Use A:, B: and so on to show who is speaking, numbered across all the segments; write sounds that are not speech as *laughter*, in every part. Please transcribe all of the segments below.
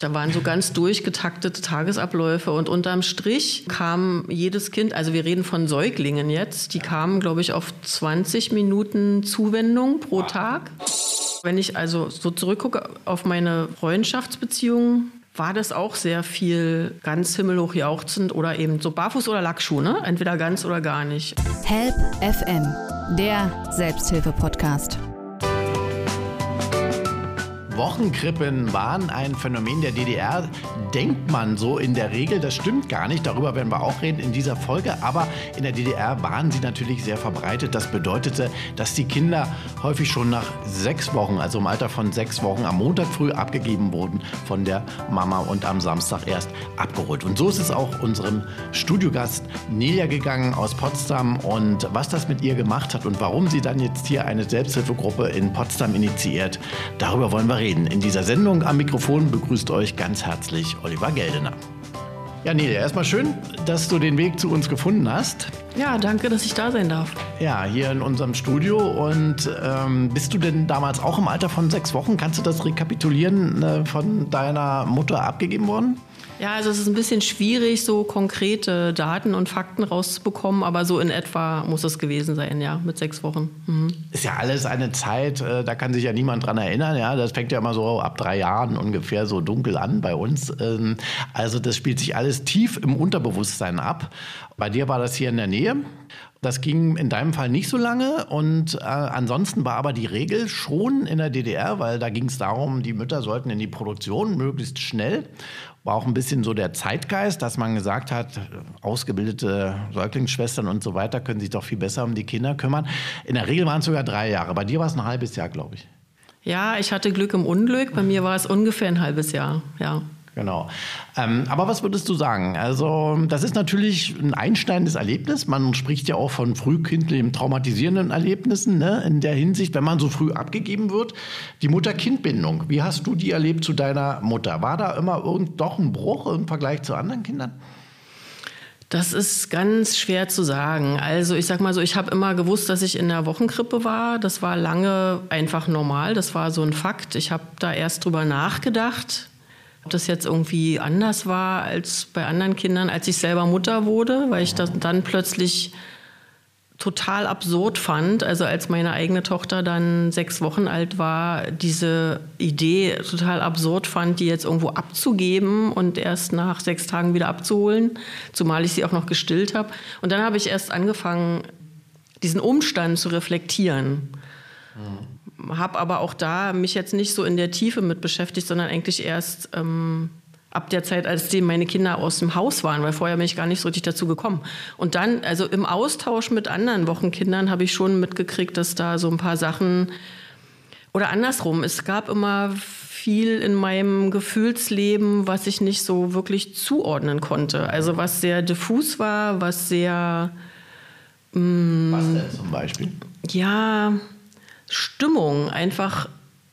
A: Da waren so ganz durchgetaktete Tagesabläufe und unterm Strich kam jedes Kind, also wir reden von Säuglingen jetzt, die kamen, glaube ich, auf 20 Minuten Zuwendung pro Tag. Wenn ich also so zurückgucke auf meine Freundschaftsbeziehungen, war das auch sehr viel ganz himmelhoch jauchzend oder eben so barfuß oder Lackschuh, ne? Entweder ganz oder gar nicht.
B: Help FM, der Selbsthilfe-Podcast.
C: Wochenkrippen waren ein Phänomen der DDR, denkt man so in der Regel. Das stimmt gar nicht. Darüber werden wir auch reden in dieser Folge. Aber in der DDR waren sie natürlich sehr verbreitet. Das bedeutete, dass die Kinder häufig schon nach sechs Wochen, also im Alter von sechs Wochen, am Montag früh abgegeben wurden von der Mama und am Samstag erst abgeholt. Und so ist es auch unserem Studiogast Nelia gegangen aus Potsdam. Und was das mit ihr gemacht hat und warum sie dann jetzt hier eine Selbsthilfegruppe in Potsdam initiiert, darüber wollen wir reden reden. In dieser Sendung am Mikrofon begrüßt euch ganz herzlich Oliver Geldener. Ja, Nelia, erstmal schön, dass du den Weg zu uns gefunden hast.
A: Ja, danke, dass ich da sein darf.
C: Ja, hier in unserem Studio. Und ähm, bist du denn damals auch im Alter von sechs Wochen? Kannst du das rekapitulieren, äh, von deiner Mutter abgegeben worden?
A: Ja, also es ist ein bisschen schwierig, so konkrete Daten und Fakten rauszubekommen, aber so in etwa muss es gewesen sein, ja, mit sechs Wochen.
C: Mhm. Ist ja alles eine Zeit, äh, da kann sich ja niemand dran erinnern, ja. Das fängt ja immer so ab drei Jahren ungefähr so dunkel an bei uns. Ähm, also das spielt sich alles tief im Unterbewusstsein ab. Bei dir war das hier in der Nähe. Das ging in deinem Fall nicht so lange und äh, ansonsten war aber die Regel schon in der DDR, weil da ging es darum, die Mütter sollten in die Produktion möglichst schnell war auch ein bisschen so der Zeitgeist, dass man gesagt hat, ausgebildete Säuglingsschwestern und so weiter können sich doch viel besser um die Kinder kümmern. In der Regel waren es sogar drei Jahre. Bei dir war es ein halbes Jahr, glaube ich.
A: Ja, ich hatte Glück im Unglück. Bei mir war es ungefähr ein halbes Jahr, ja.
C: Genau. Ähm, aber was würdest du sagen? Also, das ist natürlich ein einsteinendes Erlebnis. Man spricht ja auch von frühkindlichen traumatisierenden Erlebnissen ne? in der Hinsicht, wenn man so früh abgegeben wird. Die Mutter-Kind-Bindung, wie hast du die erlebt zu deiner Mutter? War da immer irgend doch ein Bruch im Vergleich zu anderen Kindern?
A: Das ist ganz schwer zu sagen. Also ich sag mal so, ich habe immer gewusst, dass ich in der Wochenkrippe war. Das war lange einfach normal. Das war so ein Fakt. Ich habe da erst drüber nachgedacht, ob das jetzt irgendwie anders war als bei anderen Kindern, als ich selber Mutter wurde, weil ich das dann plötzlich total absurd fand, also als meine eigene Tochter dann sechs Wochen alt war, diese Idee total absurd fand, die jetzt irgendwo abzugeben und erst nach sechs Tagen wieder abzuholen, zumal ich sie auch noch gestillt habe. Und dann habe ich erst angefangen, diesen Umstand zu reflektieren. Mhm habe aber auch da mich jetzt nicht so in der Tiefe mit beschäftigt, sondern eigentlich erst ähm, ab der Zeit, als die meine Kinder aus dem Haus waren, weil vorher bin ich gar nicht so richtig dazu gekommen. Und dann, also im Austausch mit anderen Wochenkindern habe ich schon mitgekriegt, dass da so ein paar Sachen oder andersrum, es gab immer viel in meinem Gefühlsleben, was ich nicht so wirklich zuordnen konnte. Also was sehr diffus war, was sehr...
C: Mh, mm, was denn zum Beispiel?
A: Ja, Stimmung, einfach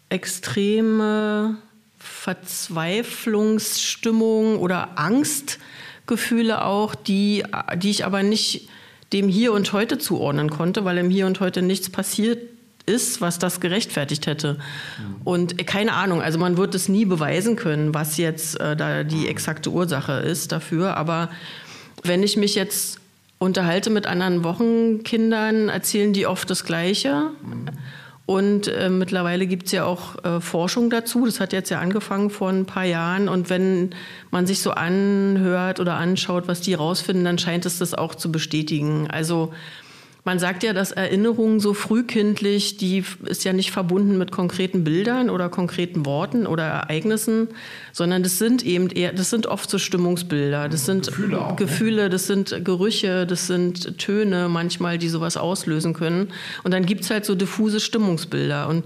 A: extreme Verzweiflungsstimmung oder Angstgefühle auch, die, die ich aber nicht dem Hier und Heute zuordnen konnte, weil im Hier und Heute nichts passiert ist, was das gerechtfertigt hätte. Mhm. Und keine Ahnung, also man wird es nie beweisen können, was jetzt äh, da die exakte Ursache ist dafür. Aber wenn ich mich jetzt unterhalte mit anderen Wochenkindern, erzählen die oft das Gleiche. Mhm. Und äh, mittlerweile gibt es ja auch äh, Forschung dazu. Das hat jetzt ja angefangen vor ein paar Jahren. Und wenn man sich so anhört oder anschaut, was die rausfinden, dann scheint es das auch zu bestätigen. Also man sagt ja, dass Erinnerung so frühkindlich, die ist ja nicht verbunden mit konkreten Bildern oder konkreten Worten oder Ereignissen, sondern das sind eben eher, das sind oft so Stimmungsbilder, das sind Gefühle, auch, ne? Gefühle das sind Gerüche, das sind Töne manchmal, die sowas auslösen können. Und dann gibt es halt so diffuse Stimmungsbilder. Und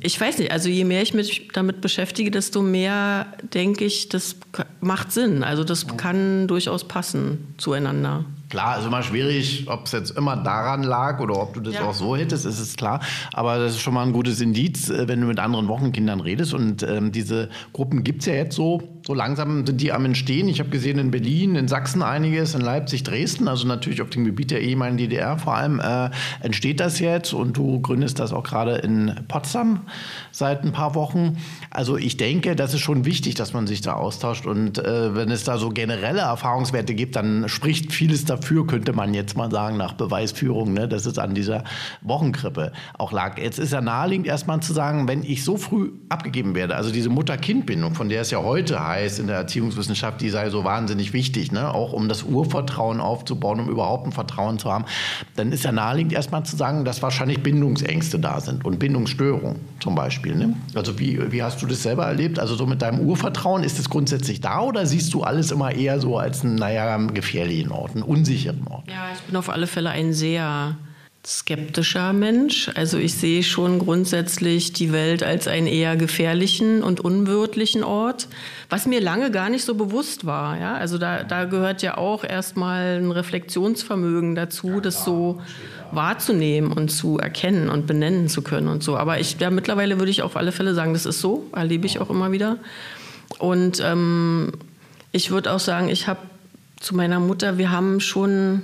A: ich weiß nicht, also je mehr ich mich damit beschäftige, desto mehr denke ich, das macht Sinn. Also das kann durchaus passen zueinander.
C: Klar, ist immer schwierig, ob es jetzt immer daran lag oder ob du das ja. auch so hättest, ist es klar. Aber das ist schon mal ein gutes Indiz, äh, wenn du mit anderen Wochenkindern redest. Und ähm, diese Gruppen gibt es ja jetzt so. So langsam sind die am Entstehen. Ich habe gesehen in Berlin, in Sachsen einiges, in Leipzig, Dresden, also natürlich auf dem Gebiet der ehemaligen DDR vor allem, äh, entsteht das jetzt. Und du gründest das auch gerade in Potsdam seit ein paar Wochen. Also ich denke, das ist schon wichtig, dass man sich da austauscht. Und äh, wenn es da so generelle Erfahrungswerte gibt, dann spricht vieles dafür könnte man jetzt mal sagen, nach Beweisführung, ne, dass es an dieser Wochenkrippe auch lag. Jetzt ist ja naheliegend erstmal zu sagen, wenn ich so früh abgegeben werde, also diese Mutter-Kind-Bindung, von der es ja heute heißt in der Erziehungswissenschaft, die sei so wahnsinnig wichtig, ne, auch um das Urvertrauen aufzubauen, um überhaupt ein Vertrauen zu haben, dann ist ja naheliegend erstmal zu sagen, dass wahrscheinlich Bindungsängste da sind und Bindungsstörungen zum Beispiel. Ne? Also wie, wie hast du das selber erlebt? Also so mit deinem Urvertrauen, ist es grundsätzlich da oder siehst du alles immer eher so als einen, naja, gefährlichen Ort, einen unsicheren Ort.
A: Ja, ich bin auf alle Fälle ein sehr skeptischer Mensch. Also ich sehe schon grundsätzlich die Welt als einen eher gefährlichen und unwirtlichen Ort, was mir lange gar nicht so bewusst war. Ja? Also da, da gehört ja auch erstmal ein Reflexionsvermögen dazu, das so wahrzunehmen und zu erkennen und benennen zu können und so. Aber ich, ja, mittlerweile würde ich auf alle Fälle sagen, das ist so, erlebe ich auch immer wieder. Und ähm, ich würde auch sagen, ich habe zu meiner Mutter, wir haben schon,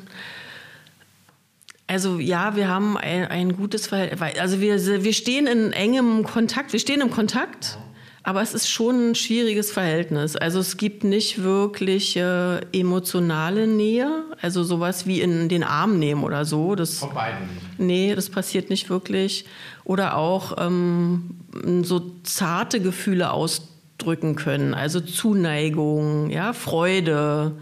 A: also ja, wir haben ein, ein gutes Verhältnis, also wir, wir stehen in engem Kontakt, wir stehen im Kontakt, aber es ist schon ein schwieriges Verhältnis. Also es gibt nicht wirklich äh, emotionale Nähe, also sowas wie in den Arm nehmen oder so. Das,
C: Von beiden?
A: Nee, das passiert nicht wirklich. Oder auch ähm, so zarte Gefühle ausdrücken können, also Zuneigung, ja, Freude.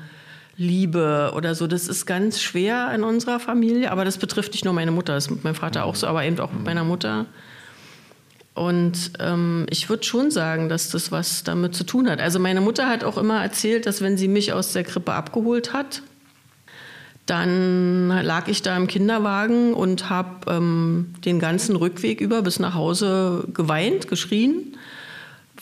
A: Liebe oder so. Das ist ganz schwer in unserer Familie, aber das betrifft nicht nur meine Mutter, das ist mit meinem Vater auch so, aber eben auch mit meiner Mutter. Und ähm, ich würde schon sagen, dass das was damit zu tun hat. Also meine Mutter hat auch immer erzählt, dass wenn sie mich aus der Krippe abgeholt hat, dann lag ich da im Kinderwagen und habe ähm, den ganzen Rückweg über bis nach Hause geweint, geschrien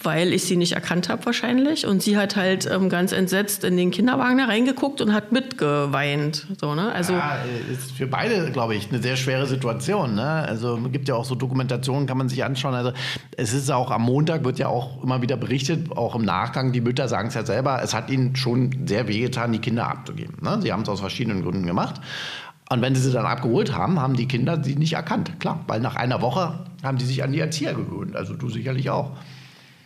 A: weil ich sie nicht erkannt habe wahrscheinlich. Und sie hat halt ähm, ganz entsetzt in den Kinderwagen da reingeguckt und hat mitgeweint. So, ne?
C: also, ja, ist für beide, glaube ich, eine sehr schwere Situation. Ne? Also es gibt ja auch so Dokumentationen, kann man sich anschauen. Also es ist auch am Montag, wird ja auch immer wieder berichtet, auch im Nachgang, die Mütter sagen es ja selber, es hat ihnen schon sehr wehgetan, die Kinder abzugeben. Ne? Sie haben es aus verschiedenen Gründen gemacht. Und wenn sie sie dann abgeholt haben, haben die Kinder sie nicht erkannt. Klar, weil nach einer Woche haben die sich an die Erzieher gewöhnt. Also du sicherlich auch.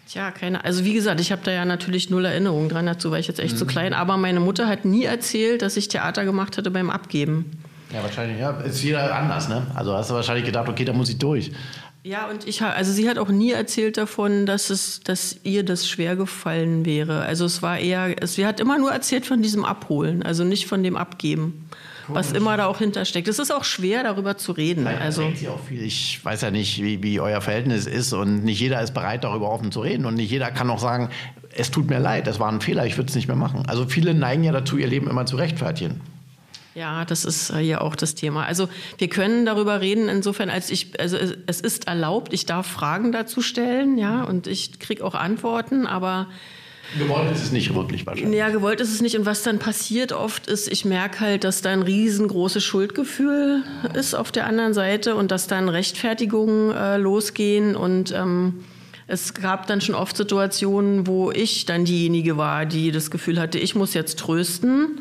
A: Tja, keine. Also wie gesagt, ich habe da ja natürlich null Erinnerungen dran dazu, weil ich jetzt echt mhm. zu klein. Aber meine Mutter hat nie erzählt, dass ich Theater gemacht hätte beim Abgeben.
C: Ja, wahrscheinlich. Ja, ist jeder anders, ne? Also hast du wahrscheinlich gedacht, okay, da muss ich durch.
A: Ja, und ich also sie hat auch nie erzählt davon, dass es, dass ihr das schwer gefallen wäre. Also es war eher, sie hat immer nur erzählt von diesem Abholen, also nicht von dem Abgeben was immer da auch hintersteckt. Es ist auch schwer, darüber zu reden.
C: Vielleicht also auch viel. Ich weiß ja nicht, wie, wie euer Verhältnis ist und nicht jeder ist bereit, darüber offen zu reden und nicht jeder kann auch sagen, es tut mir leid, das war ein Fehler, ich würde es nicht mehr machen. Also viele neigen ja dazu, ihr Leben immer zu rechtfertigen.
A: Ja, das ist äh, hier auch das Thema. Also wir können darüber reden, insofern, als ich, also es ist erlaubt, ich darf Fragen dazu stellen, ja, und ich kriege auch Antworten, aber
C: Gewollt ist es nicht wirklich wahrscheinlich.
A: Ja, gewollt ist es nicht. Und was dann passiert oft ist, ich merke halt, dass da ein riesengroßes Schuldgefühl ist auf der anderen Seite und dass dann Rechtfertigungen äh, losgehen. Und ähm, es gab dann schon oft Situationen, wo ich dann diejenige war, die das Gefühl hatte, ich muss jetzt trösten.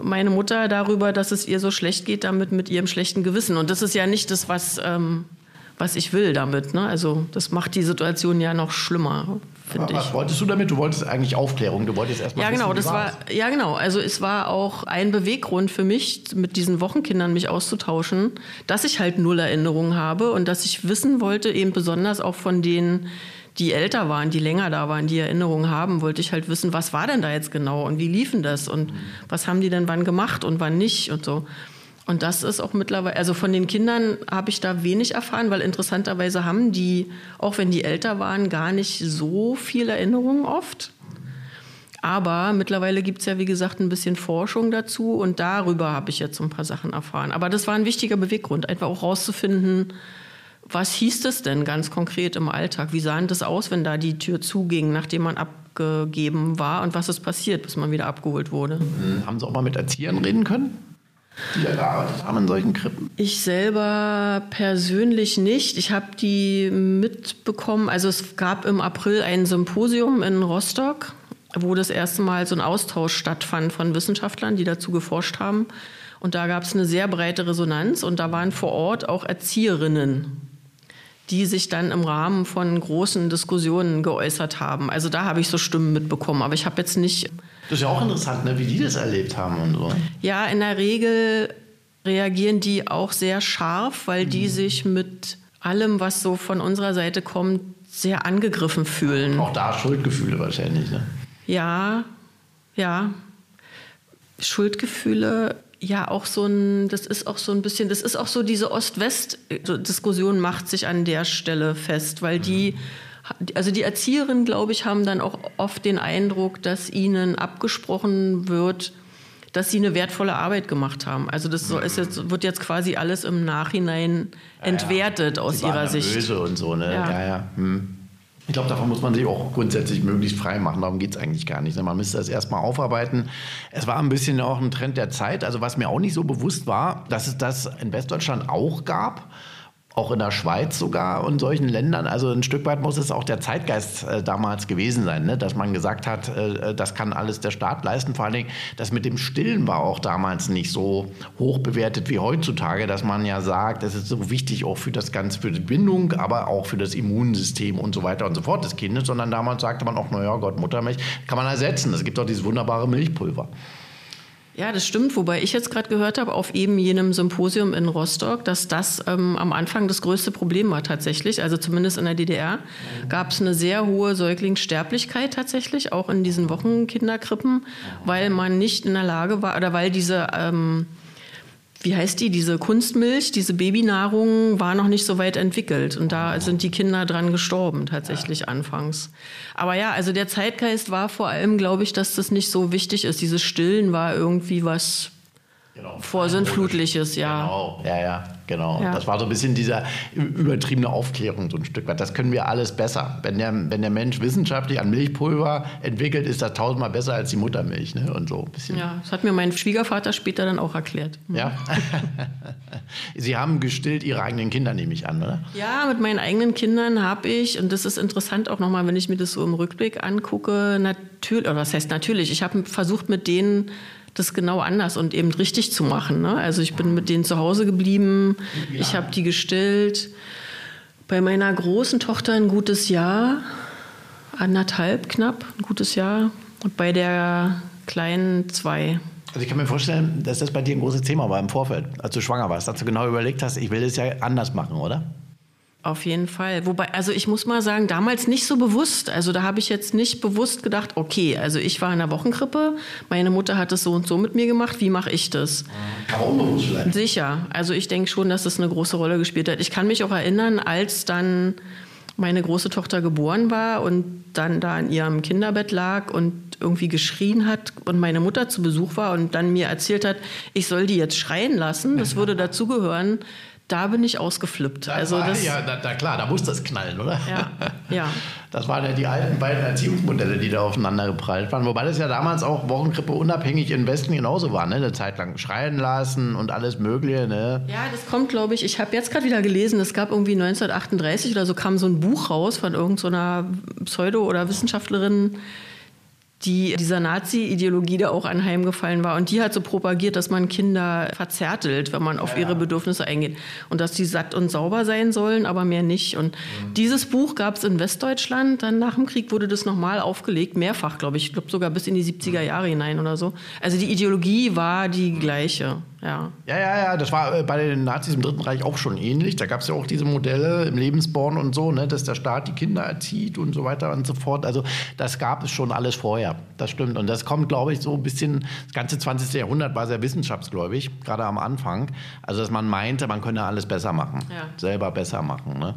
A: Meine Mutter darüber, dass es ihr so schlecht geht, damit mit ihrem schlechten Gewissen. Und das ist ja nicht das, was, ähm, was ich will damit. Ne? Also das macht die Situation ja noch schlimmer finde ich.
C: Was wolltest du damit? Du wolltest eigentlich Aufklärung. Du wolltest erstmal.
A: Ja, genau. Das war, ja, genau. Also es war auch ein Beweggrund für mich, mit diesen Wochenkindern mich auszutauschen, dass ich halt null Erinnerungen habe und dass ich wissen wollte, eben besonders auch von denen, die älter waren, die länger da waren, die Erinnerungen haben, wollte ich halt wissen, was war denn da jetzt genau und wie liefen das und was haben die denn wann gemacht und wann nicht und so. Und das ist auch mittlerweile, also von den Kindern habe ich da wenig erfahren, weil interessanterweise haben die, auch wenn die älter waren, gar nicht so viel Erinnerungen oft. Aber mittlerweile gibt es ja, wie gesagt, ein bisschen Forschung dazu und darüber habe ich jetzt ein paar Sachen erfahren. Aber das war ein wichtiger Beweggrund, einfach auch rauszufinden, was hieß das denn ganz konkret im Alltag? Wie sah das aus, wenn da die Tür zuging, nachdem man abgegeben war und was ist passiert, bis man wieder abgeholt wurde?
C: Haben Sie auch mal mit Erziehern reden können? Die da gearbeitet haben in solchen Krippen?
A: Ich selber persönlich nicht. Ich habe die mitbekommen. Also es gab im April ein Symposium in Rostock, wo das erste Mal so ein Austausch stattfand von Wissenschaftlern, die dazu geforscht haben. Und da gab es eine sehr breite Resonanz und da waren vor Ort auch Erzieherinnen, die sich dann im Rahmen von großen Diskussionen geäußert haben. Also da habe ich so Stimmen mitbekommen, aber ich habe jetzt nicht.
C: Das ist ja auch interessant, ne, wie die das erlebt haben und so.
A: Ja, in der Regel reagieren die auch sehr scharf, weil die mhm. sich mit allem, was so von unserer Seite kommt, sehr angegriffen fühlen.
C: Auch da Schuldgefühle wahrscheinlich, ne?
A: Ja, ja. Schuldgefühle ja auch so ein, das ist auch so ein bisschen, das ist auch so diese Ost-West-Diskussion macht sich an der Stelle fest, weil die, also die Erzieherinnen, glaube ich, haben dann auch oft den Eindruck, dass ihnen abgesprochen wird, dass sie eine wertvolle Arbeit gemacht haben. Also das so ist jetzt, wird jetzt quasi alles im Nachhinein entwertet ja, ja. aus ihrer Sicht.
C: Böse und so, ne? Ja, ja. ja. Hm. Ich glaube, davon muss man sich auch grundsätzlich möglichst frei machen. Darum geht es eigentlich gar nicht. Man müsste das erstmal aufarbeiten. Es war ein bisschen auch ein Trend der Zeit. Also was mir auch nicht so bewusst war, dass es das in Westdeutschland auch gab auch in der Schweiz sogar und solchen Ländern. Also ein Stück weit muss es auch der Zeitgeist äh, damals gewesen sein, ne? dass man gesagt hat, äh, äh, das kann alles der Staat leisten. Vor allen Dingen, das mit dem Stillen war auch damals nicht so hoch bewertet wie heutzutage, dass man ja sagt, es ist so wichtig auch für das Ganze, für die Bindung, aber auch für das Immunsystem und so weiter und so fort des Kindes, sondern damals sagte man auch, naja, Gott, Muttermilch kann man ersetzen. Es gibt doch dieses wunderbare Milchpulver.
A: Ja, das stimmt. Wobei ich jetzt gerade gehört habe, auf eben jenem Symposium in Rostock, dass das ähm, am Anfang das größte Problem war tatsächlich. Also zumindest in der DDR gab es eine sehr hohe Säuglingssterblichkeit tatsächlich, auch in diesen Wochenkinderkrippen, weil man nicht in der Lage war oder weil diese ähm, wie heißt die, diese Kunstmilch, diese Babynahrung war noch nicht so weit entwickelt. Und da sind die Kinder dran gestorben, tatsächlich ja. anfangs. Aber ja, also der Zeitgeist war vor allem, glaube ich, dass das nicht so wichtig ist. Dieses Stillen war irgendwie was genau. Vorsinnflutliches, ja.
C: Genau, ja, ja, genau. Ja. Das war so ein bisschen dieser übertriebene Aufklärung, so ein Stück weit. Das können wir alles besser. Wenn der, wenn der Mensch wissenschaftlich an Milchpulver entwickelt, ist das tausendmal besser als die Muttermilch. Ne? Und so ein bisschen.
A: Ja, das hat mir mein Schwiegervater später dann auch erklärt.
C: Ja. *laughs* Sie haben gestillt Ihre eigenen Kinder, nehme ich an, oder?
A: Ja, mit meinen eigenen Kindern habe ich, und das ist interessant auch nochmal, wenn ich mir das so im Rückblick angucke, natürlich, oder was heißt natürlich, ich habe versucht mit denen das genau anders und eben richtig zu machen. Ne? Also ich bin mit denen zu Hause geblieben, ja. ich habe die gestillt. Bei meiner großen Tochter ein gutes Jahr, anderthalb knapp, ein gutes Jahr. Und bei der kleinen zwei.
C: Also ich kann mir vorstellen, dass das bei dir ein großes Thema war im Vorfeld, als du schwanger warst, dass du genau überlegt hast, ich will das ja anders machen, oder?
A: Auf jeden Fall. Wobei, also ich muss mal sagen, damals nicht so bewusst. Also da habe ich jetzt nicht bewusst gedacht, okay, also ich war in der Wochenkrippe, meine Mutter hat es so und so mit mir gemacht, wie mache ich das?
C: Aber unbewusst vielleicht.
A: Sicher. Also ich denke schon, dass das eine große Rolle gespielt hat. Ich kann mich auch erinnern, als dann meine große Tochter geboren war und dann da in ihrem Kinderbett lag und irgendwie geschrien hat und meine Mutter zu Besuch war und dann mir erzählt hat, ich soll die jetzt schreien lassen, das würde *laughs* dazugehören, da bin ich ausgeflippt.
C: Da
A: also
C: war,
A: das,
C: ja, da, da, klar, da muss das knallen, oder?
A: Ja, ja. *laughs*
C: Das waren ja die alten beiden Erziehungsmodelle, die da aufeinander geprallt waren. Wobei das ja damals auch Wochenkrippe unabhängig im Westen genauso war, ne? Eine Zeit lang schreien lassen und alles Mögliche, ne?
A: Ja, das kommt, glaube ich. Ich habe jetzt gerade wieder gelesen, es gab irgendwie 1938 oder so kam so ein Buch raus von irgendeiner so Pseudo- oder Wissenschaftlerin, die dieser Nazi-Ideologie da auch anheimgefallen war. Und die hat so propagiert, dass man Kinder verzärtelt, wenn man auf ja, ihre Bedürfnisse eingeht. Und dass die satt und sauber sein sollen, aber mehr nicht. Und mhm. dieses Buch gab es in Westdeutschland. Dann nach dem Krieg wurde das nochmal aufgelegt, mehrfach, glaube ich. Ich glaube sogar bis in die 70er Jahre hinein oder so. Also die Ideologie war die gleiche. Ja.
C: ja, ja, ja, das war äh, bei den Nazis im Dritten Reich auch schon ähnlich. Da gab es ja auch diese Modelle im Lebensborn und so, ne, dass der Staat die Kinder erzieht und so weiter und so fort. Also das gab es schon alles vorher. Das stimmt. Und das kommt, glaube ich, so ein bisschen, das ganze 20. Jahrhundert war sehr wissenschaftsgläubig, gerade am Anfang. Also dass man meinte, man könne alles besser machen, ja. selber besser machen. Ne?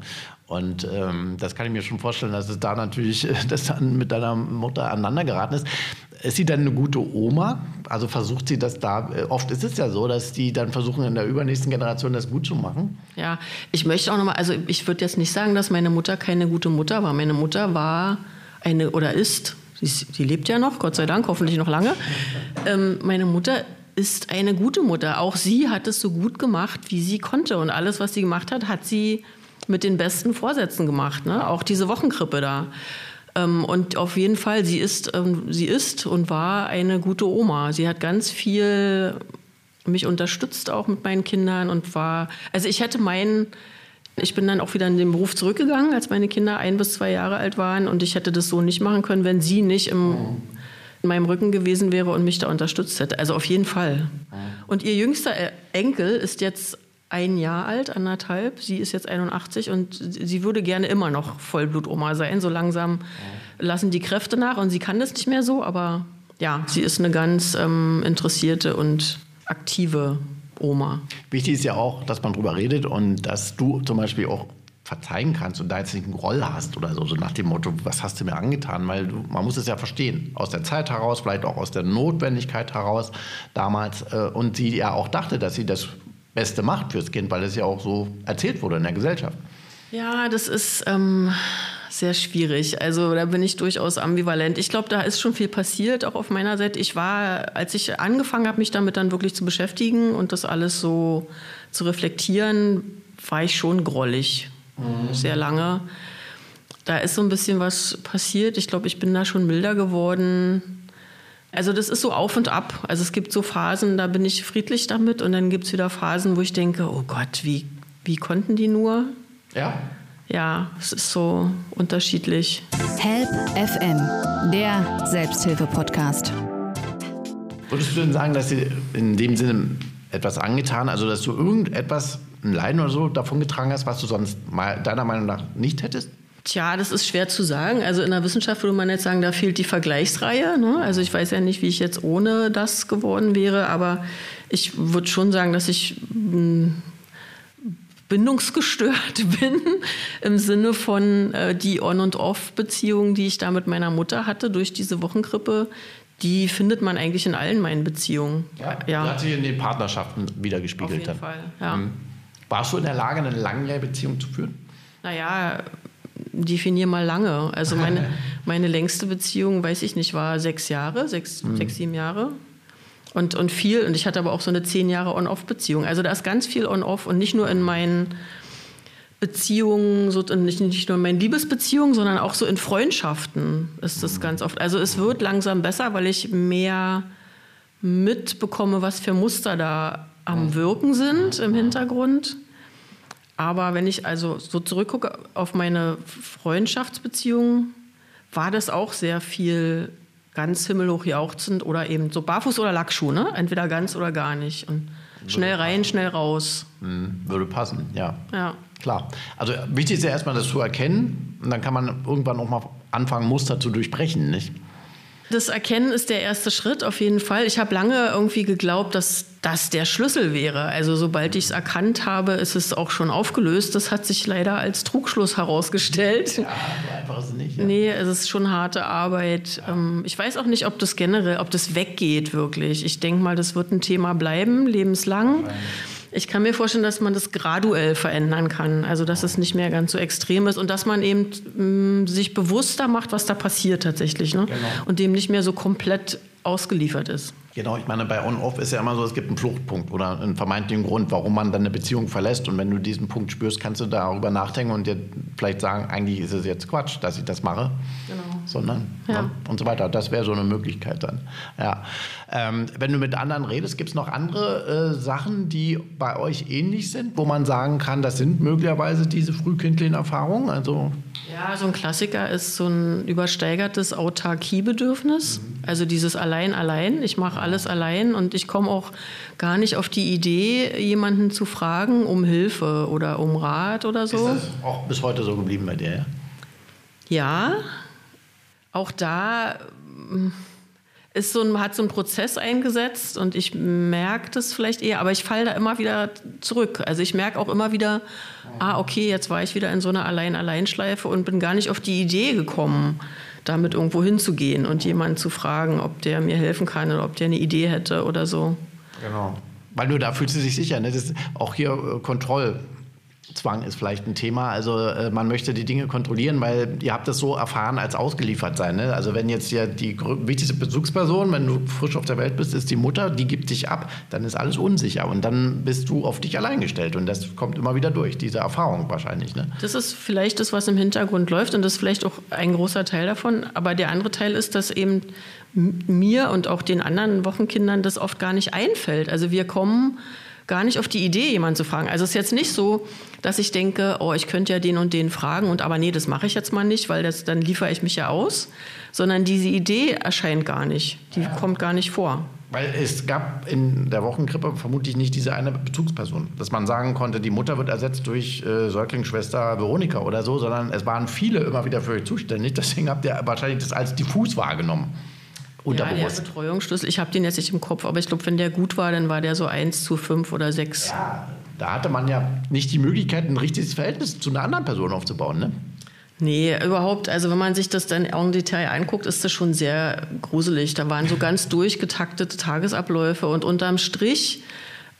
C: Und ähm, das kann ich mir schon vorstellen, dass es da natürlich, dass dann mit deiner Mutter aneinander geraten ist. Ist sie denn eine gute Oma? Also versucht sie das da, äh, oft ist es ja so, dass die dann versuchen, in der übernächsten Generation das gut zu machen.
A: Ja, ich möchte auch nochmal, also ich würde jetzt nicht sagen, dass meine Mutter keine gute Mutter war. Meine Mutter war eine oder ist, sie, lebt ja noch, Gott sei Dank, hoffentlich noch lange. Ähm, meine Mutter ist eine gute Mutter. Auch sie hat es so gut gemacht, wie sie konnte. Und alles, was sie gemacht hat, hat sie mit den besten Vorsätzen gemacht. Ne? Auch diese Wochenkrippe da. Ähm, und auf jeden Fall, sie ist, ähm, sie ist und war eine gute Oma. Sie hat ganz viel mich unterstützt auch mit meinen Kindern und war, also ich hätte meinen, ich bin dann auch wieder in den Beruf zurückgegangen, als meine Kinder ein bis zwei Jahre alt waren und ich hätte das so nicht machen können, wenn sie nicht im, in meinem Rücken gewesen wäre und mich da unterstützt hätte. Also auf jeden Fall. Und ihr jüngster Enkel ist jetzt ein Jahr alt, anderthalb. Sie ist jetzt 81 und sie würde gerne immer noch Vollblutoma sein. So langsam lassen die Kräfte nach und sie kann das nicht mehr so, aber ja, sie ist eine ganz ähm, interessierte und aktive Oma.
C: Wichtig ist ja auch, dass man drüber redet und dass du zum Beispiel auch verzeihen kannst und da jetzt nicht einen Groll hast oder so, so nach dem Motto, was hast du mir angetan? Weil du, man muss es ja verstehen, aus der Zeit heraus, vielleicht auch aus der Notwendigkeit heraus damals. Äh, und sie ja auch dachte, dass sie das Beste macht fürs Kind, weil es ja auch so erzählt wurde in der Gesellschaft.
A: Ja, das ist ähm, sehr schwierig. Also da bin ich durchaus ambivalent. Ich glaube, da ist schon viel passiert, auch auf meiner Seite. Ich war, als ich angefangen habe, mich damit dann wirklich zu beschäftigen und das alles so zu reflektieren, war ich schon grollig mhm. sehr lange. Da ist so ein bisschen was passiert. Ich glaube, ich bin da schon milder geworden. Also das ist so auf und ab. Also es gibt so Phasen, da bin ich friedlich damit und dann gibt es wieder Phasen, wo ich denke, oh Gott, wie, wie konnten die nur?
C: Ja.
A: Ja, es ist so unterschiedlich.
B: Help FM, der Selbsthilfe-Podcast.
C: Würdest du denn sagen, dass sie in dem Sinne etwas angetan, also dass du irgendetwas ein Leiden oder so davon getragen hast, was du sonst mal deiner Meinung nach nicht hättest?
A: Tja, das ist schwer zu sagen. Also in der Wissenschaft würde man jetzt sagen, da fehlt die Vergleichsreihe. Ne? Also ich weiß ja nicht, wie ich jetzt ohne das geworden wäre, aber ich würde schon sagen, dass ich hm, bindungsgestört *laughs* bin im Sinne von äh, die On- und Off-Beziehung, die ich da mit meiner Mutter hatte durch diese Wochenkrippe, die findet man eigentlich in allen meinen Beziehungen.
C: Ja, ja. hat sich in den Partnerschaften wieder gespiegelt.
A: Auf jeden Fall, ja. Mhm.
C: Warst du in der Lage, eine langjährige Beziehung zu führen?
A: Naja, definier mal lange. Also meine, *laughs* meine längste Beziehung, weiß ich nicht, war sechs Jahre, sechs, mhm. sechs sieben Jahre. Und, und viel, und ich hatte aber auch so eine zehn Jahre On-Off-Beziehung. Also da ist ganz viel On-Off und nicht nur in meinen Beziehungen, so, nicht, nicht nur in meinen Liebesbeziehungen, sondern auch so in Freundschaften ist das mhm. ganz oft. Also es wird langsam besser, weil ich mehr mitbekomme, was für Muster da am Wirken sind im Hintergrund. Aber wenn ich also so zurückgucke auf meine Freundschaftsbeziehungen, war das auch sehr viel ganz himmelhoch jauchzend oder eben so barfuß oder Lackschuh, ne? Entweder ganz oder gar nicht. Und schnell rein, schnell raus.
C: Hm, würde passen, ja.
A: Ja.
C: Klar. Also wichtig ist ja erstmal, das zu erkennen. Und dann kann man irgendwann auch mal anfangen, Muster zu durchbrechen, nicht?
A: Das Erkennen ist der erste Schritt auf jeden Fall. Ich habe lange irgendwie geglaubt, dass das der Schlüssel wäre. Also sobald ich es erkannt habe, ist es auch schon aufgelöst. Das hat sich leider als Trugschluss herausgestellt.
C: Ja, einfach ist es nicht. Ja.
A: Nee, es ist schon harte Arbeit. Ja. Ähm, ich weiß auch nicht, ob das generell, ob das weggeht wirklich. Ich denke mal, das wird ein Thema bleiben, lebenslang. Ja, ich kann mir vorstellen, dass man das graduell verändern kann. Also, dass es nicht mehr ganz so extrem ist und dass man eben mh, mm, sich bewusster macht, was da passiert tatsächlich. Ne? Genau. Und dem nicht mehr so komplett ausgeliefert ist.
C: Genau, ich meine, bei On-Off ist ja immer so, es gibt einen Fluchtpunkt oder einen vermeintlichen Grund, warum man dann eine Beziehung verlässt. Und wenn du diesen Punkt spürst, kannst du darüber nachdenken und dir vielleicht sagen, eigentlich ist es jetzt Quatsch, dass ich das mache. Genau. Sondern ja. ne, und so weiter. Das wäre so eine Möglichkeit dann. Ja. Ähm, wenn du mit anderen redest, gibt es noch andere äh, Sachen, die bei euch ähnlich sind, wo man sagen kann, das sind möglicherweise diese frühkindlichen Erfahrungen? Also
A: ja, so ein Klassiker ist so ein übersteigertes Autarkiebedürfnis. Mhm. Also dieses Allein, allein. Ich mache alles allein und ich komme auch gar nicht auf die Idee, jemanden zu fragen um Hilfe oder um Rat oder so.
C: Ist das auch bis heute so geblieben bei dir?
A: Ja, ja auch da ist so ein, hat so ein Prozess eingesetzt und ich merke das vielleicht eher, aber ich falle da immer wieder zurück. Also ich merke auch immer wieder, ah, okay, jetzt war ich wieder in so einer Allein-Allein-Schleife und bin gar nicht auf die Idee gekommen, damit irgendwo hinzugehen und jemanden zu fragen, ob der mir helfen kann oder ob der eine Idee hätte oder so.
C: Genau. Weil du da fühlst du dich sicher, ne? Das ist auch hier äh, Kontroll. Zwang ist vielleicht ein Thema. Also äh, man möchte die Dinge kontrollieren, weil ihr habt das so erfahren als ausgeliefert sein. Ne? Also wenn jetzt ja die wichtigste Bezugsperson, wenn du frisch auf der Welt bist, ist die Mutter, die gibt dich ab, dann ist alles unsicher und dann bist du auf dich allein gestellt und das kommt immer wieder durch, diese Erfahrung wahrscheinlich. Ne?
A: Das ist vielleicht das, was im Hintergrund läuft und das ist vielleicht auch ein großer Teil davon. Aber der andere Teil ist, dass eben mir und auch den anderen Wochenkindern das oft gar nicht einfällt. Also wir kommen gar nicht auf die Idee, jemanden zu fragen. Also es ist jetzt nicht so, dass ich denke, oh, ich könnte ja den und den fragen und aber nee, das mache ich jetzt mal nicht, weil das, dann liefere ich mich ja aus, sondern diese Idee erscheint gar nicht, die ja. kommt gar nicht vor.
C: Weil es gab in der Wochenkrippe vermutlich nicht diese eine Bezugsperson, dass man sagen konnte, die Mutter wird ersetzt durch äh, Säuglingsschwester Veronika oder so, sondern es waren viele immer wieder für euch zuständig. Deswegen habt ihr wahrscheinlich das als diffus wahrgenommen.
A: Unterbewusst. Ja, der Betreuungsschlüssel, ich habe den jetzt nicht im Kopf, aber ich glaube, wenn der gut war, dann war der so 1 zu 5 oder 6.
C: Ja, da hatte man ja nicht die Möglichkeit, ein richtiges Verhältnis zu einer anderen Person aufzubauen, ne?
A: Nee, überhaupt. Also wenn man sich das dann im Detail anguckt, ist das schon sehr gruselig. Da waren so ganz durchgetaktete Tagesabläufe und unterm Strich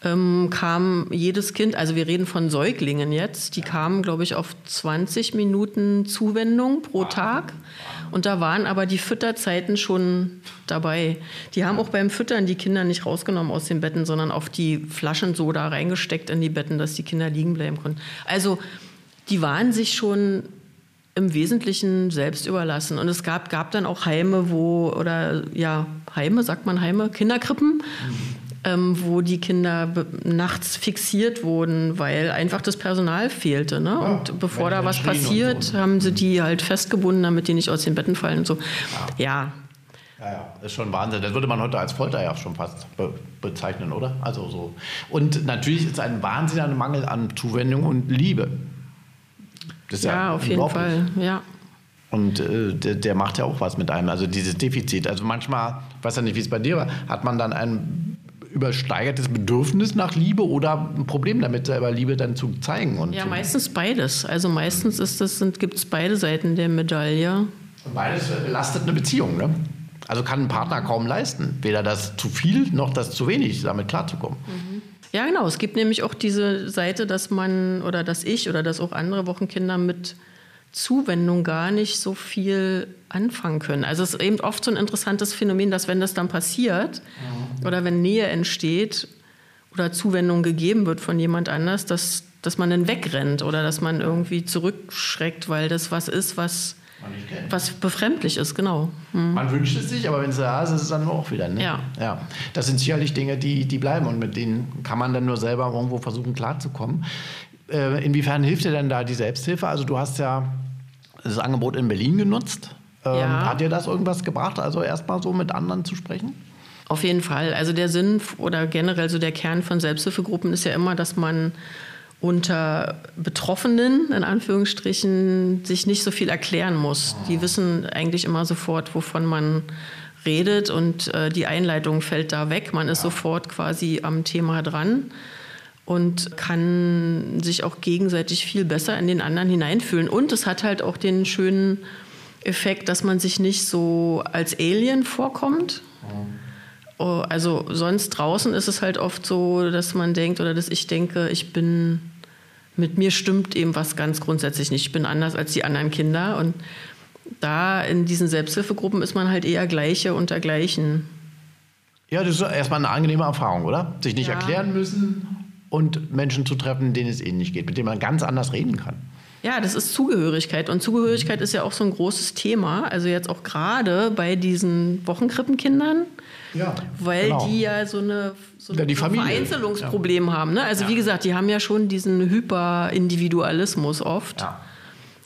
A: ähm, kam jedes Kind, also wir reden von Säuglingen jetzt, die kamen, glaube ich, auf 20 Minuten Zuwendung pro Tag. Und da waren aber die Fütterzeiten schon dabei. Die haben auch beim Füttern die Kinder nicht rausgenommen aus den Betten, sondern auf die Flaschen so da reingesteckt in die Betten, dass die Kinder liegen bleiben konnten. Also die waren sich schon im Wesentlichen selbst überlassen. Und es gab, gab dann auch Heime, wo, oder ja, Heime, sagt man Heime, Kinderkrippen, mhm ähm, wo die Kinder nachts fixiert wurden, weil einfach das Personal fehlte. Ne? Ja, und bevor da was passiert, so. haben sie die halt festgebunden, damit die nicht aus den Betten fallen und so.
C: ja. ja. Ja, ist schon Wahnsinn. Das würde man heute als Folter ja schon fast be bezeichnen, oder? Also so. Und natürlich ist ein wahnsinniger Mangel an Zuwendung und Liebe.
A: ja, ja auf jeden Fall, ja.
C: Und äh, der, der, macht ja auch was mit einem. Also dieses Defizit. Also manchmal, ich weiß ja nicht, wie es bei dir war, hat man dann ein übersteigertes Bedürfnis nach Liebe oder ein Problem damit, selber Liebe dann zu zeigen? Und
A: ja, meistens beides. Also meistens gibt es beide Seiten der Medaille.
C: Und beides belastet eine Beziehung, ne? Also kann ein Partner kaum leisten, weder das zu viel noch das zu wenig, damit klarzukommen.
A: Mhm. Ja, genau. Es gibt nämlich auch diese Seite, dass man oder dass ich oder dass auch andere Wochenkinder mit Zuwendung gar nicht so viel anfangen können. Also es ist eben oft so ein interessantes Phänomen, dass wenn das dann passiert mhm. oder wenn Nähe entsteht oder Zuwendung gegeben wird von jemand anders, dass, dass man dann wegrennt oder dass man irgendwie zurückschreckt, weil das was ist, was, was befremdlich ist, genau.
C: Mhm. Man wünscht es sich, aber wenn es da ist, ist es dann auch wieder. Ne?
A: Ja.
C: ja. Das sind sicherlich Dinge, die, die bleiben und mit denen kann man dann nur selber irgendwo versuchen klarzukommen. Äh, inwiefern hilft dir denn da die Selbsthilfe? Also du hast ja das Angebot in Berlin genutzt. Ähm, ja. Hat dir das irgendwas gebracht, also erstmal so mit anderen zu sprechen?
A: Auf jeden Fall. Also der Sinn oder generell so der Kern von Selbsthilfegruppen ist ja immer, dass man unter Betroffenen, in Anführungsstrichen, sich nicht so viel erklären muss. Die wissen eigentlich immer sofort, wovon man redet und äh, die Einleitung fällt da weg. Man ist sofort quasi am Thema dran und kann sich auch gegenseitig viel besser in den anderen hineinfühlen. Und es hat halt auch den schönen Effekt, dass man sich nicht so als Alien vorkommt. Oh, also sonst draußen ist es halt oft so, dass man denkt oder dass ich denke, ich bin, mit mir stimmt eben was ganz grundsätzlich nicht. Ich bin anders als die anderen Kinder. Und da in diesen Selbsthilfegruppen ist man halt eher Gleiche unter Gleichen.
C: Ja, das ist erstmal eine angenehme Erfahrung, oder? Sich nicht ja. erklären müssen und Menschen zu treffen, denen es ähnlich geht, mit denen man ganz anders reden kann.
A: Ja, das ist Zugehörigkeit. Und Zugehörigkeit ist ja auch so ein großes Thema. Also jetzt auch gerade bei diesen Wochenkrippenkindern. Ja, weil genau. die ja so, eine, so ein ja, Vereinzelungsproblem ja. haben. Ne? Also wie gesagt, die haben ja schon diesen Hyperindividualismus oft.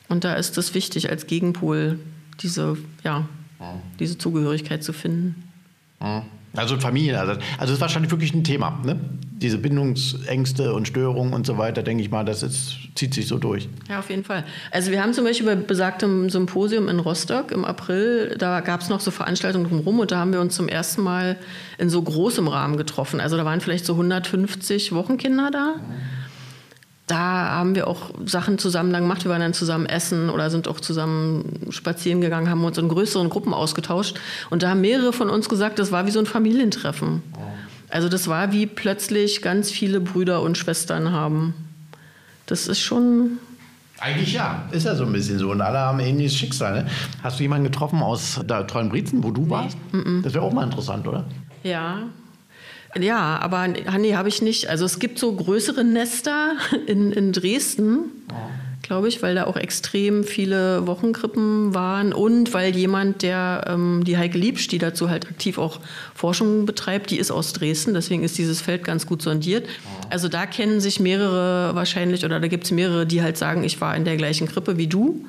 A: Und da ist es wichtig, als Gegenpol diese, ja, diese Zugehörigkeit zu finden.
C: Also Familie, also, also das ist wahrscheinlich wirklich ein Thema. Ne? Diese Bindungsängste und Störungen und so weiter, denke ich mal, das ist, zieht sich so durch.
A: Ja, auf jeden Fall. Also wir haben zum Beispiel bei besagtem Symposium in Rostock im April, da gab es noch so Veranstaltungen drumherum und da haben wir uns zum ersten Mal in so großem Rahmen getroffen. Also da waren vielleicht so 150 Wochenkinder da. Da haben wir auch Sachen zusammen dann gemacht. Wir waren dann zusammen essen oder sind auch zusammen spazieren gegangen, haben uns in größeren Gruppen ausgetauscht. Und da haben mehrere von uns gesagt, das war wie so ein Familientreffen. Also das war wie plötzlich ganz viele Brüder und Schwestern haben. Das ist schon
C: eigentlich ja, ist ja so ein bisschen so. Und alle haben ähnliches Schicksal. Ne? Hast du jemanden getroffen aus der Treuenbrietzen, wo du warst? Nee. Das wäre auch mal interessant, oder?
A: Ja. Ja, aber nee, habe ich nicht. Also es gibt so größere Nester *laughs* in, in Dresden. Glaube ich, weil da auch extrem viele Wochenkrippen waren und weil jemand, der ähm, die Heike Liebsch, die dazu halt aktiv auch Forschung betreibt, die ist aus Dresden, deswegen ist dieses Feld ganz gut sondiert. Also da kennen sich mehrere wahrscheinlich oder da gibt es mehrere, die halt sagen, ich war in der gleichen Krippe wie du.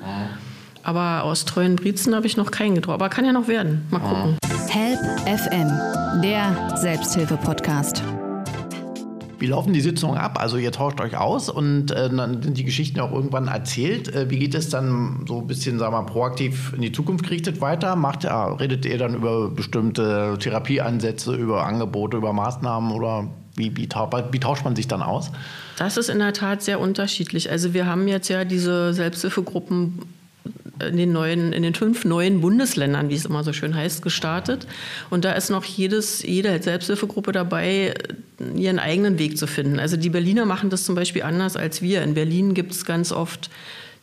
A: Aber aus treuen Briezen habe ich noch keinen getroffen. Aber kann ja noch werden. Mal gucken.
B: Help FM, der Selbsthilfe-Podcast.
C: Wie laufen die Sitzungen ab? Also ihr tauscht euch aus und äh, dann sind die Geschichten auch irgendwann erzählt. Äh, wie geht es dann so ein bisschen, sagen wir mal, proaktiv in die Zukunft gerichtet weiter? Macht, ja, redet ihr dann über bestimmte Therapieansätze, über Angebote, über Maßnahmen oder wie, wie, wie, tauscht man sich dann aus?
A: Das ist in der Tat sehr unterschiedlich. Also wir haben jetzt ja diese Selbsthilfegruppen in den, neuen, in den fünf neuen Bundesländern, wie es immer so schön heißt, gestartet. Und da ist noch jedes, jede Selbsthilfegruppe dabei, ihren eigenen Weg zu finden. Also die Berliner machen das zum Beispiel anders als wir. In Berlin gibt es ganz oft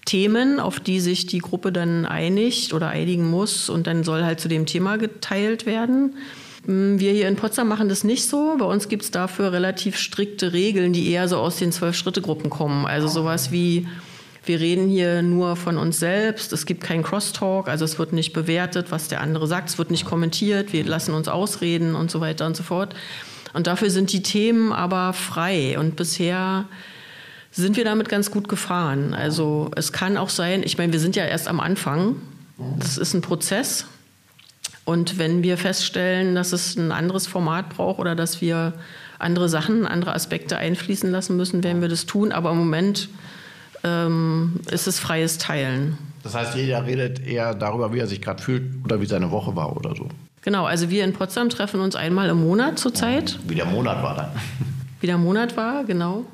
A: Themen, auf die sich die Gruppe dann einigt oder einigen muss und dann soll halt zu dem Thema geteilt werden. Wir hier in Potsdam machen das nicht so. Bei uns gibt es dafür relativ strikte Regeln, die eher so aus den Zwölf-Schritte-Gruppen kommen. Also sowas wie wir reden hier nur von uns selbst. Es gibt keinen Crosstalk, also es wird nicht bewertet, was der andere sagt. Es wird nicht kommentiert. Wir lassen uns ausreden und so weiter und so fort. Und dafür sind die Themen aber frei. Und bisher sind wir damit ganz gut gefahren. Also es kann auch sein, ich meine, wir sind ja erst am Anfang. Das ist ein Prozess. Und wenn wir feststellen, dass es ein anderes Format braucht oder dass wir andere Sachen, andere Aspekte einfließen lassen müssen, werden wir das tun. Aber im Moment ähm, ist es freies Teilen.
C: Das heißt, jeder redet eher darüber, wie er sich gerade fühlt oder wie seine Woche war oder so.
A: Genau, also wir in Potsdam treffen uns einmal im Monat zurzeit.
C: Wie der Monat war dann.
A: Wie der Monat war, genau.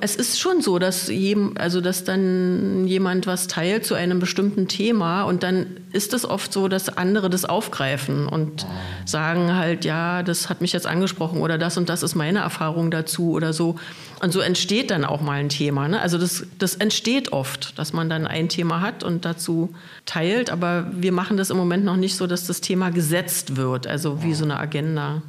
A: Es ist schon so, dass, jedem, also dass dann jemand was teilt zu einem bestimmten Thema und dann ist es oft so, dass andere das aufgreifen und sagen halt, ja, das hat mich jetzt angesprochen oder das und das ist meine Erfahrung dazu oder so. Und so entsteht dann auch mal ein Thema. Ne? Also das, das entsteht oft, dass man dann ein Thema hat und dazu teilt, aber wir machen das im Moment noch nicht so, dass das Thema gesetzt wird, also wie so eine Agenda.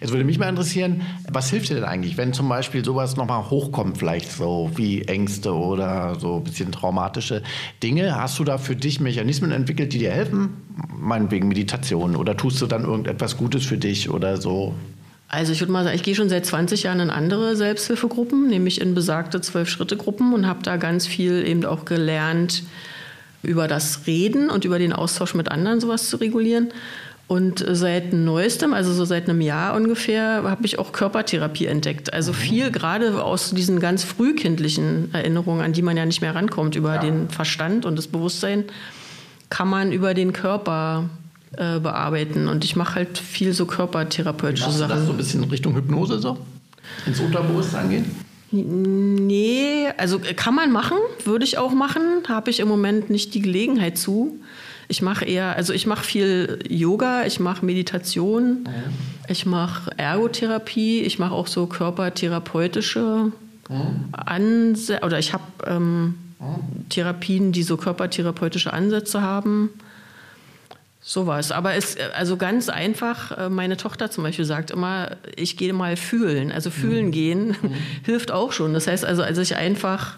C: Jetzt würde mich mal interessieren, was hilft dir denn eigentlich, wenn zum Beispiel sowas nochmal hochkommt, vielleicht so wie Ängste oder so ein bisschen traumatische Dinge? Hast du da für dich Mechanismen entwickelt, die dir helfen? Meinetwegen Meditation oder tust du dann irgendetwas Gutes für dich oder so?
A: Also ich würde mal sagen, ich gehe schon seit 20 Jahren in andere Selbsthilfegruppen, nämlich in besagte Zwölf-Schritte-Gruppen und habe da ganz viel eben auch gelernt, über das Reden und über den Austausch mit anderen sowas zu regulieren. Und seit neuestem, also so seit einem Jahr ungefähr, habe ich auch Körpertherapie entdeckt. Also mhm. viel gerade aus diesen ganz frühkindlichen Erinnerungen, an die man ja nicht mehr rankommt, über ja. den Verstand und das Bewusstsein, kann man über den Körper äh, bearbeiten. Und ich mache halt viel so körpertherapeutische Sachen.
C: das so ein bisschen Richtung Hypnose so? Ins Unterbewusstsein gehen?
A: Nee, also kann man machen, würde ich auch machen, habe ich im Moment nicht die Gelegenheit zu. Ich mache eher, also ich mache viel Yoga, ich mache Meditation, ja. ich mache Ergotherapie, ich mache auch so körpertherapeutische ja. Ansätze, oder ich habe ähm. Therapien, die so körpertherapeutische Ansätze haben. Sowas. Aber es, also ganz einfach, äh, meine Tochter zum Beispiel sagt immer, ich gehe mal fühlen. Also fühlen mhm. gehen mhm. *laughs* hilft auch schon. Das heißt also, als ich einfach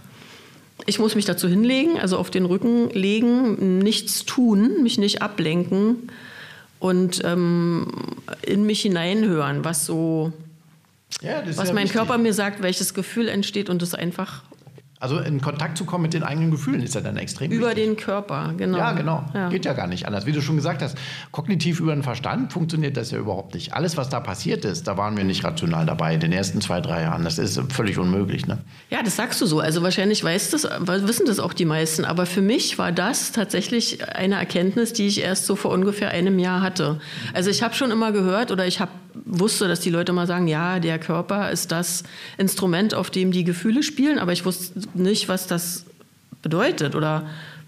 A: ich muss mich dazu hinlegen, also auf den Rücken legen, nichts tun, mich nicht ablenken und ähm, in mich hineinhören, was so, ja, was mein wichtig. Körper mir sagt, welches Gefühl entsteht und das einfach
C: also in Kontakt zu kommen mit den eigenen Gefühlen ist ja dann extrem
A: Über
C: wichtig.
A: den Körper, genau.
C: Ja, genau. Ja. Geht ja gar nicht anders. Wie du schon gesagt hast, kognitiv über den Verstand funktioniert das ja überhaupt nicht. Alles, was da passiert ist, da waren wir nicht rational dabei in den ersten zwei, drei Jahren. Das ist völlig unmöglich. Ne?
A: Ja, das sagst du so. Also wahrscheinlich weiß das, wissen das auch die meisten. Aber für mich war das tatsächlich eine Erkenntnis, die ich erst so vor ungefähr einem Jahr hatte. Also ich habe schon immer gehört oder ich habe wusste, dass die Leute mal sagen, ja, der Körper ist das Instrument, auf dem die Gefühle spielen, aber ich wusste nicht, was das bedeutet oder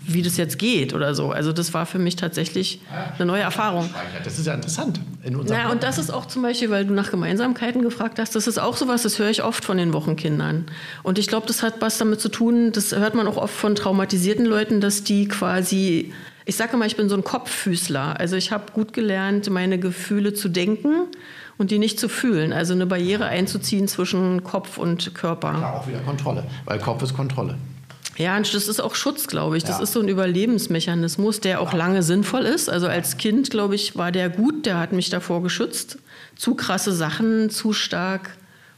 A: wie das jetzt geht oder so. Also das war für mich tatsächlich eine neue Erfahrung.
C: Das ist ja interessant.
A: In naja, und das ist auch zum Beispiel, weil du nach Gemeinsamkeiten gefragt hast, das ist auch sowas, das höre ich oft von den Wochenkindern. Und ich glaube, das hat was damit zu tun, das hört man auch oft von traumatisierten Leuten, dass die quasi ich sage mal, ich bin so ein Kopffüßler. Also ich habe gut gelernt, meine Gefühle zu denken und die nicht zu fühlen. Also eine Barriere einzuziehen zwischen Kopf und Körper.
C: Klar, auch wieder Kontrolle, weil Kopf ist Kontrolle.
A: Ja, und das ist auch Schutz, glaube ich. Das ja. ist so ein Überlebensmechanismus, der auch lange sinnvoll ist. Also als Kind, glaube ich, war der gut, der hat mich davor geschützt, zu krasse Sachen zu stark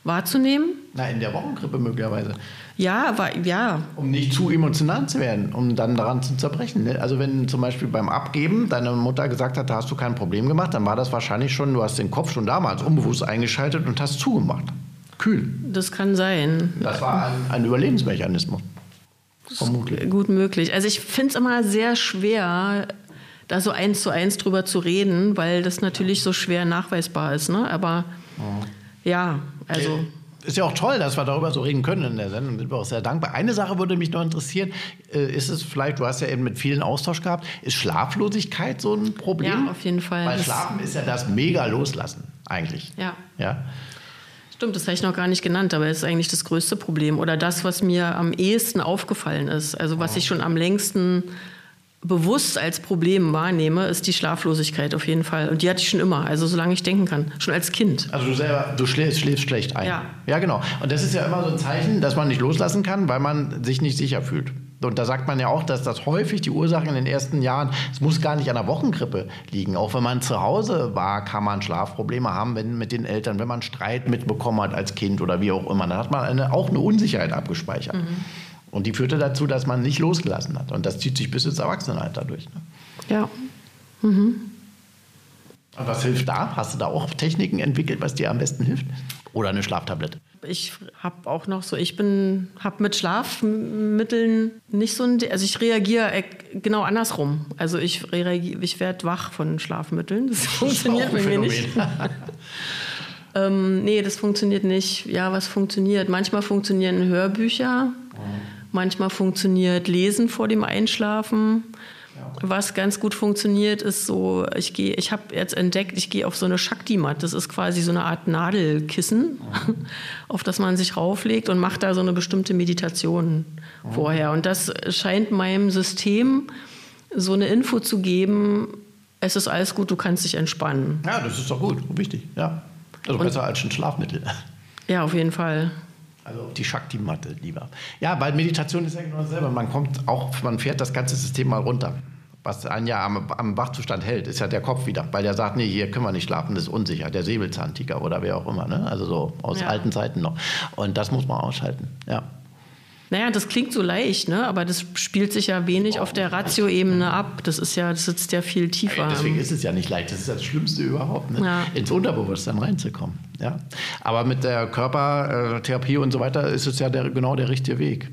A: wahrzunehmen.
C: Na, in der Wochengrippe möglicherweise.
A: Ja, war, ja.
C: Um nicht zu emotional zu werden, um dann daran zu zerbrechen. Ne? Also wenn zum Beispiel beim Abgeben deine Mutter gesagt hat, da hast du kein Problem gemacht, dann war das wahrscheinlich schon, du hast den Kopf schon damals unbewusst eingeschaltet und hast zugemacht. Kühl.
A: Das kann sein.
C: Das war ein, ein Überlebensmechanismus.
A: Vermutlich. Gut möglich. Also ich finde es immer sehr schwer, da so eins zu eins drüber zu reden, weil das natürlich so schwer nachweisbar ist. Ne? Aber ja, also
C: ist ja auch toll, dass wir darüber so reden können in der Sendung. Sind wir auch sehr dankbar. Eine Sache würde mich noch interessieren. Äh, ist es vielleicht, du hast ja eben mit vielen Austausch gehabt, ist Schlaflosigkeit so ein Problem?
A: Ja, auf jeden Fall.
C: Weil Schlafen ist ja das mega Loslassen eigentlich.
A: Ja.
C: ja?
A: Stimmt, das habe ich noch gar nicht genannt, aber es ist eigentlich das größte Problem oder das, was mir am ehesten aufgefallen ist. Also was ich schon am längsten bewusst als Problem wahrnehme, ist die Schlaflosigkeit auf jeden Fall. Und die hatte ich schon immer, also solange ich denken kann, schon als Kind.
C: Also du selber, du schläfst, schläfst schlecht ein.
A: Ja.
C: Ja, genau. Und das ist ja immer so ein Zeichen, dass man nicht loslassen kann, weil man sich nicht sicher fühlt. Und da sagt man ja auch, dass das häufig die Ursache in den ersten Jahren, es muss gar nicht an der Wochengrippe liegen. Auch wenn man zu Hause war, kann man Schlafprobleme haben, wenn mit den Eltern, wenn man Streit mitbekommen hat als Kind oder wie auch immer. Dann hat man eine, auch eine Unsicherheit abgespeichert. Mhm. Und die führte dazu, dass man nicht losgelassen hat. Und das zieht sich bis ins Erwachsenenalter durch. Ne?
A: Ja. Mhm.
C: Und was hilft da? Hast du da auch Techniken entwickelt, was dir am besten hilft? Oder eine Schlaftablette?
A: Ich habe auch noch so, ich bin, habe mit Schlafmitteln nicht so ein, also ich reagiere genau andersrum. Also ich ich werde wach von Schlafmitteln. Das, *laughs* das funktioniert bei mir nicht. *laughs* *laughs* ähm, nee, das funktioniert nicht. Ja, was funktioniert? Manchmal funktionieren Hörbücher. Manchmal funktioniert Lesen vor dem Einschlafen. Was ganz gut funktioniert, ist so, ich gehe, ich habe jetzt entdeckt, ich gehe auf so eine Shakti-Mat. Das ist quasi so eine Art Nadelkissen, *laughs* auf das man sich rauflegt und macht da so eine bestimmte Meditation vorher. Und das scheint meinem System so eine Info zu geben, es ist alles gut, du kannst dich entspannen.
C: Ja, das ist doch gut, wichtig, ja. Also besser als ein Schlafmittel.
A: Ja, auf jeden Fall.
C: Also die Shakti-Matte lieber. Ja, weil Meditation ist ja genau dasselbe. Man kommt auch, man fährt das ganze System mal runter. Was einen ja am, am Wachzustand hält, ist ja der Kopf wieder. Weil der sagt, nee, hier können wir nicht schlafen, das ist unsicher. Der Säbelzahntiger oder wer auch immer. Ne? Also so aus ja. alten Zeiten noch. Und das muss man ausschalten, ja.
A: Naja, das klingt so leicht, ne? aber das spielt sich ja wenig auf der Ratio-Ebene ab. Das ist ja, das sitzt ja viel tiefer.
C: Deswegen ist es ja nicht leicht. Das ist das Schlimmste überhaupt, ne? ja. ins Unterbewusstsein reinzukommen. Ja? Aber mit der Körpertherapie und so weiter ist es ja der, genau der richtige Weg.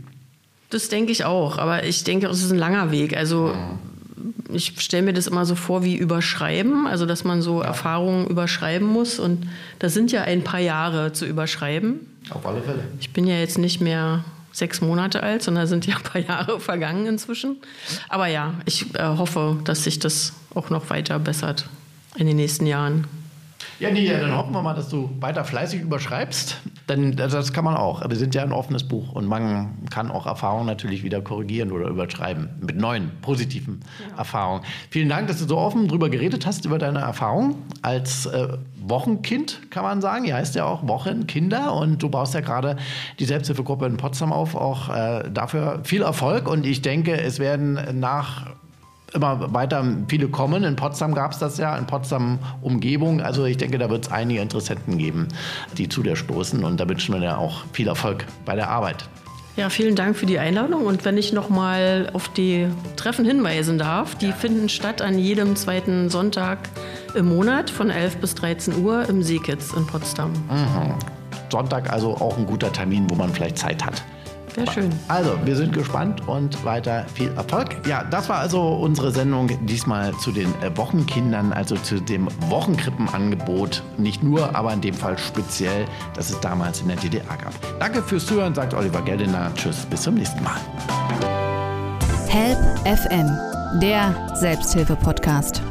A: Das denke ich auch, aber ich denke, es ist ein langer Weg. Also ich stelle mir das immer so vor wie überschreiben, also dass man so ja. Erfahrungen überschreiben muss. Und das sind ja ein paar Jahre zu überschreiben.
C: Auf alle Fälle.
A: Ich bin ja jetzt nicht mehr sechs Monate alt, sondern sind ja ein paar Jahre *laughs* vergangen inzwischen. Aber ja, ich äh, hoffe, dass sich das auch noch weiter bessert in den nächsten Jahren.
C: Ja, Nidia, dann hoffen wir mal, dass du weiter fleißig überschreibst. Denn das kann man auch. Wir sind ja ein offenes Buch und man kann auch Erfahrungen natürlich wieder korrigieren oder überschreiben mit neuen, positiven ja. Erfahrungen. Vielen Dank, dass du so offen darüber geredet hast, über deine Erfahrung als äh, Wochenkind, kann man sagen. Ihr heißt ja auch Wochenkinder und du baust ja gerade die Selbsthilfegruppe in Potsdam auf. Auch äh, dafür viel Erfolg und ich denke, es werden nach immer weiter viele kommen. In Potsdam gab es das ja, in Potsdam Umgebung. Also ich denke, da wird es einige Interessenten geben, die zu dir stoßen. Und da wünschen wir dir auch viel Erfolg bei der Arbeit.
A: Ja, vielen Dank für die Einladung. Und wenn ich noch mal auf die Treffen hinweisen darf, die finden statt an jedem zweiten Sonntag im Monat von 11 bis 13 Uhr im Seekitz in Potsdam.
C: Mhm. Sonntag also auch ein guter Termin, wo man vielleicht Zeit hat.
A: Sehr schön.
C: Also, wir sind gespannt und weiter viel Erfolg. Ja, das war also unsere Sendung diesmal zu den äh, Wochenkindern, also zu dem Wochenkrippenangebot. Nicht nur, aber in dem Fall speziell, das es damals in der DDR gab. Danke fürs Zuhören, sagt Oliver Geldener. Tschüss, bis zum nächsten Mal.
B: Help FM, der Selbsthilfe-Podcast.